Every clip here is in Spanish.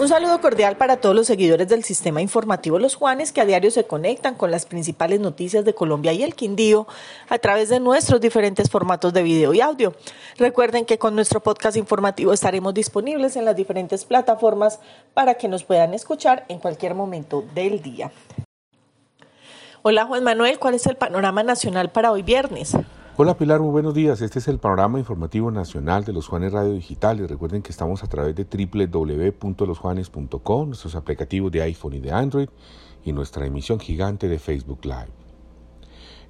Un saludo cordial para todos los seguidores del sistema informativo Los Juanes que a diario se conectan con las principales noticias de Colombia y el Quindío a través de nuestros diferentes formatos de video y audio. Recuerden que con nuestro podcast informativo estaremos disponibles en las diferentes plataformas para que nos puedan escuchar en cualquier momento del día. Hola Juan Manuel, ¿cuál es el panorama nacional para hoy viernes? Hola Pilar, muy buenos días. Este es el panorama informativo nacional de los Juanes Radio Digital y recuerden que estamos a través de www.losjuanes.com, nuestros aplicativos de iPhone y de Android y nuestra emisión gigante de Facebook Live.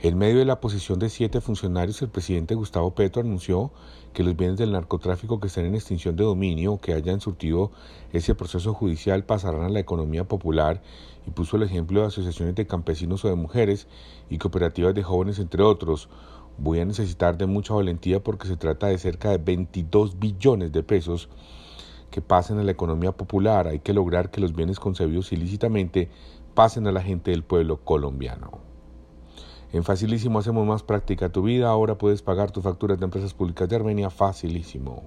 En medio de la posición de siete funcionarios, el presidente Gustavo Petro anunció que los bienes del narcotráfico que estén en extinción de dominio o que hayan surtido ese proceso judicial pasarán a la economía popular y puso el ejemplo de asociaciones de campesinos o de mujeres y cooperativas de jóvenes, entre otros, voy a necesitar de mucha valentía porque se trata de cerca de 22 billones de pesos que pasen a la economía popular. Hay que lograr que los bienes concebidos ilícitamente pasen a la gente del pueblo colombiano. En Facilísimo hacemos más práctica tu vida. Ahora puedes pagar tus facturas de empresas públicas de Armenia facilísimo.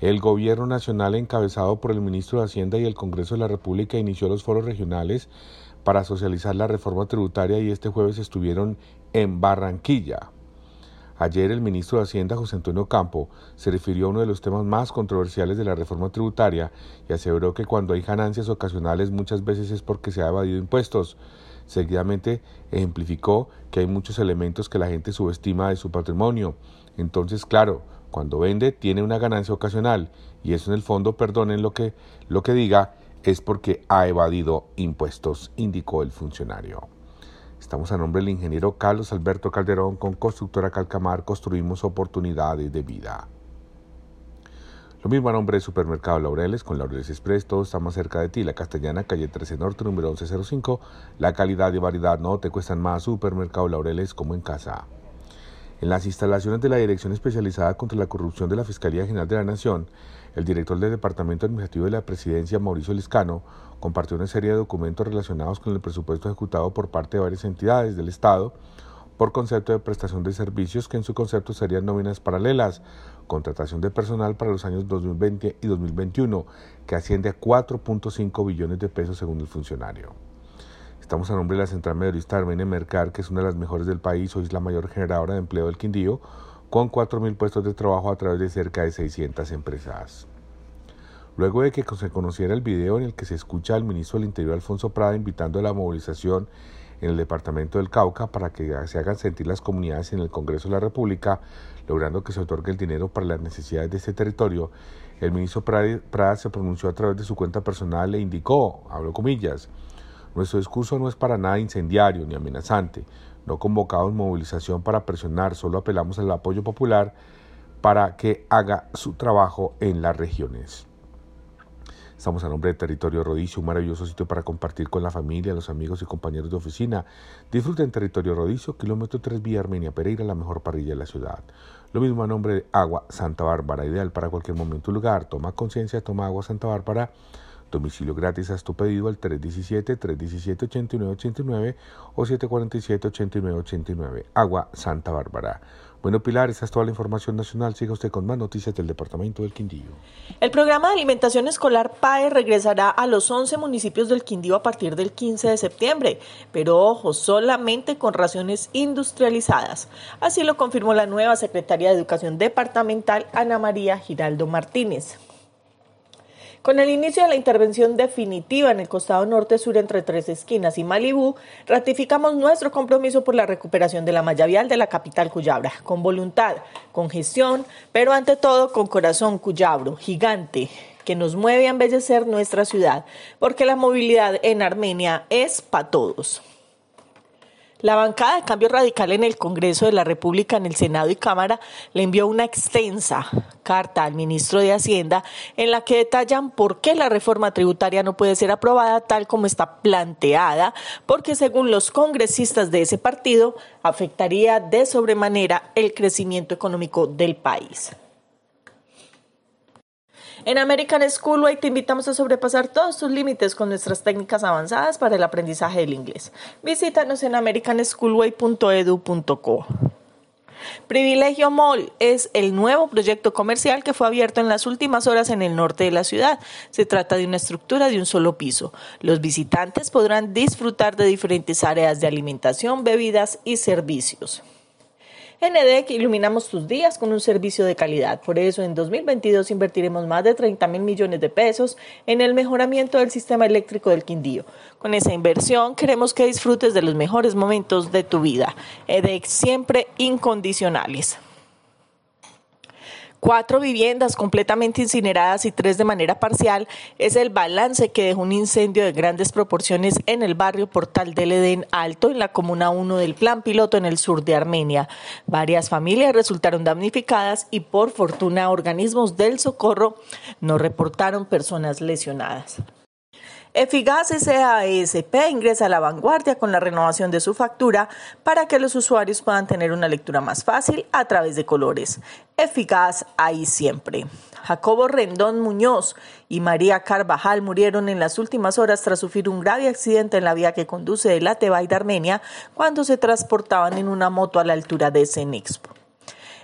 El gobierno nacional encabezado por el ministro de Hacienda y el Congreso de la República inició los foros regionales para socializar la reforma tributaria y este jueves estuvieron en Barranquilla. Ayer el ministro de Hacienda, José Antonio Campo, se refirió a uno de los temas más controversiales de la reforma tributaria y aseveró que cuando hay ganancias ocasionales muchas veces es porque se ha evadido impuestos. Seguidamente ejemplificó que hay muchos elementos que la gente subestima de su patrimonio. Entonces, claro, cuando vende tiene una ganancia ocasional y eso en el fondo, perdonen lo que, lo que diga, es porque ha evadido impuestos, indicó el funcionario. Estamos a nombre del ingeniero Carlos Alberto Calderón con Constructora Calcamar, construimos oportunidades de vida. Lo mismo a nombre de Supermercado Laureles con Laureles Express, todo está más cerca de ti, la Castellana, calle 13 Norte, número 1105. La calidad y variedad no te cuestan más Supermercado Laureles como en casa. En las instalaciones de la Dirección Especializada contra la Corrupción de la Fiscalía General de la Nación, el director del Departamento Administrativo de la Presidencia, Mauricio Liscano, compartió una serie de documentos relacionados con el presupuesto ejecutado por parte de varias entidades del Estado por concepto de prestación de servicios que en su concepto serían nóminas paralelas, contratación de personal para los años 2020 y 2021, que asciende a 4.5 billones de pesos según el funcionario. Estamos a nombre de la Central Mayorista Armenia Mercar, que es una de las mejores del país, hoy es la mayor generadora de empleo del Quindío, con 4.000 puestos de trabajo a través de cerca de 600 empresas. Luego de que se conociera el video en el que se escucha al ministro del Interior Alfonso Prada invitando a la movilización en el departamento del Cauca para que se hagan sentir las comunidades en el Congreso de la República, logrando que se otorgue el dinero para las necesidades de este territorio, el ministro Prada se pronunció a través de su cuenta personal e indicó, hablo comillas, nuestro discurso no es para nada incendiario ni amenazante. No convocamos movilización para presionar, solo apelamos al apoyo popular para que haga su trabajo en las regiones. Estamos a nombre de Territorio Rodicio, un maravilloso sitio para compartir con la familia, los amigos y compañeros de oficina. Disfruten Territorio Rodicio, kilómetro 3 vía Armenia Pereira, la mejor parrilla de la ciudad. Lo mismo a nombre de Agua Santa Bárbara, ideal para cualquier momento y lugar. Toma conciencia, toma agua Santa Bárbara. Domicilio gratis, haz tu pedido al 317-317-8989 o 747-8989. Agua Santa Bárbara. Bueno, Pilar, esa es toda la información nacional. Siga usted con más noticias del Departamento del Quindío. El programa de alimentación escolar PAE regresará a los 11 municipios del Quindío a partir del 15 de septiembre, pero ojo, solamente con raciones industrializadas. Así lo confirmó la nueva secretaria de Educación Departamental, Ana María Giraldo Martínez. Con el inicio de la intervención definitiva en el costado norte-sur entre Tres Esquinas y Malibú, ratificamos nuestro compromiso por la recuperación de la malla vial de la capital Cuyabra, con voluntad, con gestión, pero ante todo con corazón cuyabro, gigante, que nos mueve a embellecer nuestra ciudad, porque la movilidad en Armenia es para todos. La bancada de cambio radical en el Congreso de la República, en el Senado y Cámara, le envió una extensa carta al ministro de Hacienda en la que detallan por qué la reforma tributaria no puede ser aprobada tal como está planteada, porque según los congresistas de ese partido afectaría de sobremanera el crecimiento económico del país. En American Schoolway te invitamos a sobrepasar todos tus límites con nuestras técnicas avanzadas para el aprendizaje del inglés. Visítanos en americanschoolway.edu.co. Privilegio Mall es el nuevo proyecto comercial que fue abierto en las últimas horas en el norte de la ciudad. Se trata de una estructura de un solo piso. Los visitantes podrán disfrutar de diferentes áreas de alimentación, bebidas y servicios. En EDEC iluminamos tus días con un servicio de calidad. Por eso en 2022 invertiremos más de 30 mil millones de pesos en el mejoramiento del sistema eléctrico del Quindío. Con esa inversión queremos que disfrutes de los mejores momentos de tu vida. EDEC siempre incondicionales cuatro viviendas completamente incineradas y tres de manera parcial es el balance que dejó un incendio de grandes proporciones en el barrio Portal del Edén Alto, en la comuna 1 del Plan Piloto en el sur de Armenia. Varias familias resultaron damnificadas y por fortuna organismos del socorro no reportaron personas lesionadas. Efigas SASP ingresa a la vanguardia con la renovación de su factura para que los usuarios puedan tener una lectura más fácil a través de colores. Eficaz ahí siempre. Jacobo Rendón Muñoz y María Carvajal murieron en las últimas horas tras sufrir un grave accidente en la vía que conduce de la de Armenia cuando se transportaban en una moto a la altura de Cenexpo.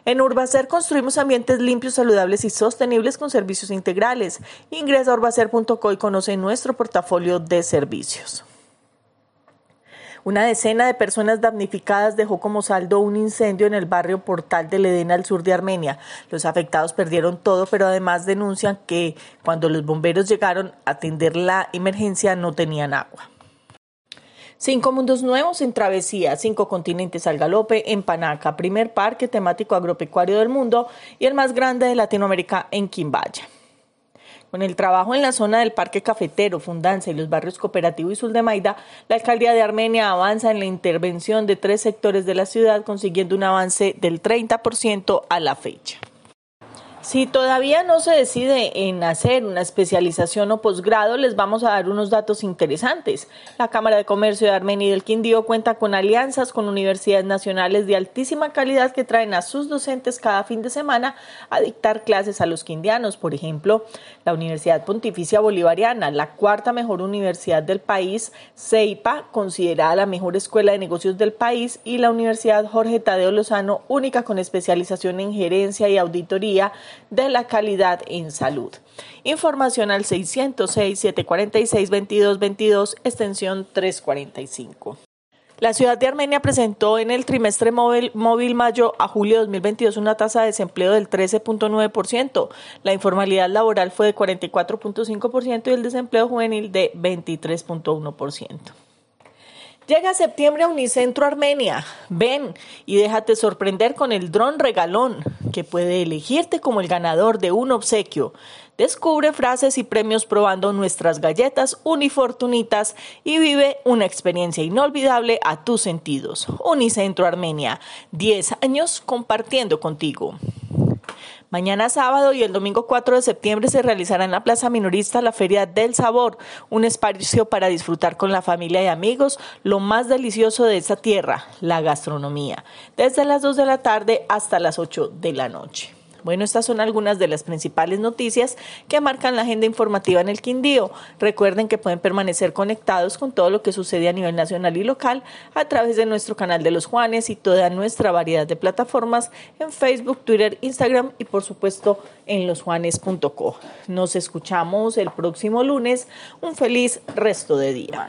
En Urbacer construimos ambientes limpios, saludables y sostenibles con servicios integrales. Ingresa a urbacer.co y conoce nuestro portafolio de servicios. Una decena de personas damnificadas dejó como saldo un incendio en el barrio Portal del Edén al sur de Armenia. Los afectados perdieron todo, pero además denuncian que cuando los bomberos llegaron a atender la emergencia no tenían agua. Cinco mundos nuevos en travesía, cinco continentes al galope en Panaca, primer parque temático agropecuario del mundo y el más grande de Latinoamérica en Quimbaya. Con el trabajo en la zona del Parque Cafetero, Fundancia y los barrios Cooperativo y Maida, la alcaldía de Armenia avanza en la intervención de tres sectores de la ciudad, consiguiendo un avance del 30% a la fecha. Si todavía no se decide en hacer una especialización o posgrado, les vamos a dar unos datos interesantes. La Cámara de Comercio de Armenia y del Quindío cuenta con alianzas con universidades nacionales de altísima calidad que traen a sus docentes cada fin de semana a dictar clases a los quindianos. Por ejemplo, la Universidad Pontificia Bolivariana, la cuarta mejor universidad del país, CEIPA, considerada la mejor escuela de negocios del país, y la Universidad Jorge Tadeo Lozano, única con especialización en gerencia y auditoría de la calidad en salud. Información al 606-746-2222, extensión 345. La ciudad de Armenia presentó en el trimestre móvil, móvil, mayo a julio de 2022 una tasa de desempleo del 13.9%. La informalidad laboral fue de 44.5% y el desempleo juvenil de 23.1%. Llega septiembre a Unicentro Armenia. Ven y déjate sorprender con el dron regalón que puede elegirte como el ganador de un obsequio. Descubre frases y premios probando nuestras galletas unifortunitas y vive una experiencia inolvidable a tus sentidos. Unicentro Armenia, 10 años compartiendo contigo. Mañana sábado y el domingo 4 de septiembre se realizará en la Plaza Minorista la Feria del Sabor, un espacio para disfrutar con la familia y amigos lo más delicioso de esta tierra, la gastronomía, desde las 2 de la tarde hasta las 8 de la noche. Bueno, estas son algunas de las principales noticias que marcan la agenda informativa en el Quindío. Recuerden que pueden permanecer conectados con todo lo que sucede a nivel nacional y local a través de nuestro canal de los Juanes y toda nuestra variedad de plataformas en Facebook, Twitter, Instagram y por supuesto en losjuanes.co. Nos escuchamos el próximo lunes. Un feliz resto de día.